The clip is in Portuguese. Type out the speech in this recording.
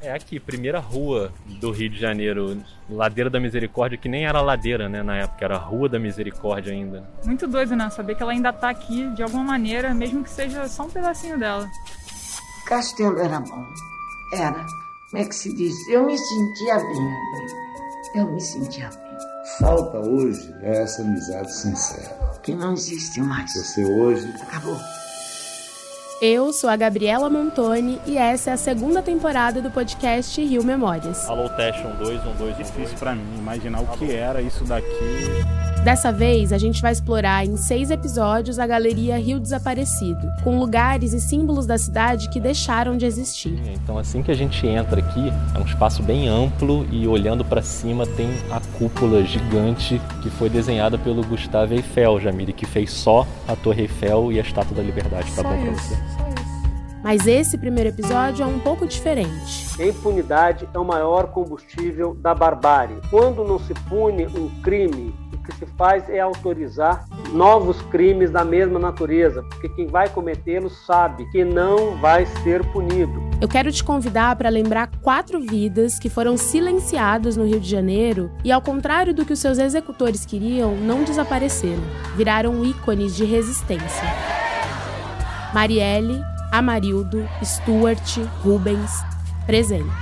É aqui, primeira rua do Rio de Janeiro, Ladeira da Misericórdia, que nem era ladeira, né, na época, era Rua da Misericórdia ainda. Muito doido, né? Saber que ela ainda tá aqui de alguma maneira, mesmo que seja só um pedacinho dela. Castelo era bom. Era. Como é que se diz? Eu me sentia bem. Eu me sentia bem. Falta hoje é essa amizade sincera. Que não existe mais. Você hoje. Acabou. Eu sou a Gabriela Montoni e essa é a segunda temporada do podcast Rio Memórias. Alô, teste um, dois, um, dois, um, Difícil dois. pra mim imaginar o que era isso daqui. Dessa vez, a gente vai explorar em seis episódios a Galeria Rio Desaparecido, com lugares e símbolos da cidade que deixaram de existir. Então, assim que a gente entra aqui, é um espaço bem amplo e olhando para cima tem a cúpula gigante que foi desenhada pelo Gustavo Eiffel, Jamile, que fez só a Torre Eiffel e a Estátua da Liberdade. Tá Só bom pra você? Mas esse primeiro episódio é um pouco diferente. A impunidade é o maior combustível da barbárie. Quando não se pune um crime, o que se faz é autorizar novos crimes da mesma natureza, porque quem vai cometê-los sabe que não vai ser punido. Eu quero te convidar para lembrar quatro vidas que foram silenciadas no Rio de Janeiro e, ao contrário do que os seus executores queriam, não desapareceram. Viraram ícones de resistência. Marielle, Amarildo, Stuart, Rubens, presentes.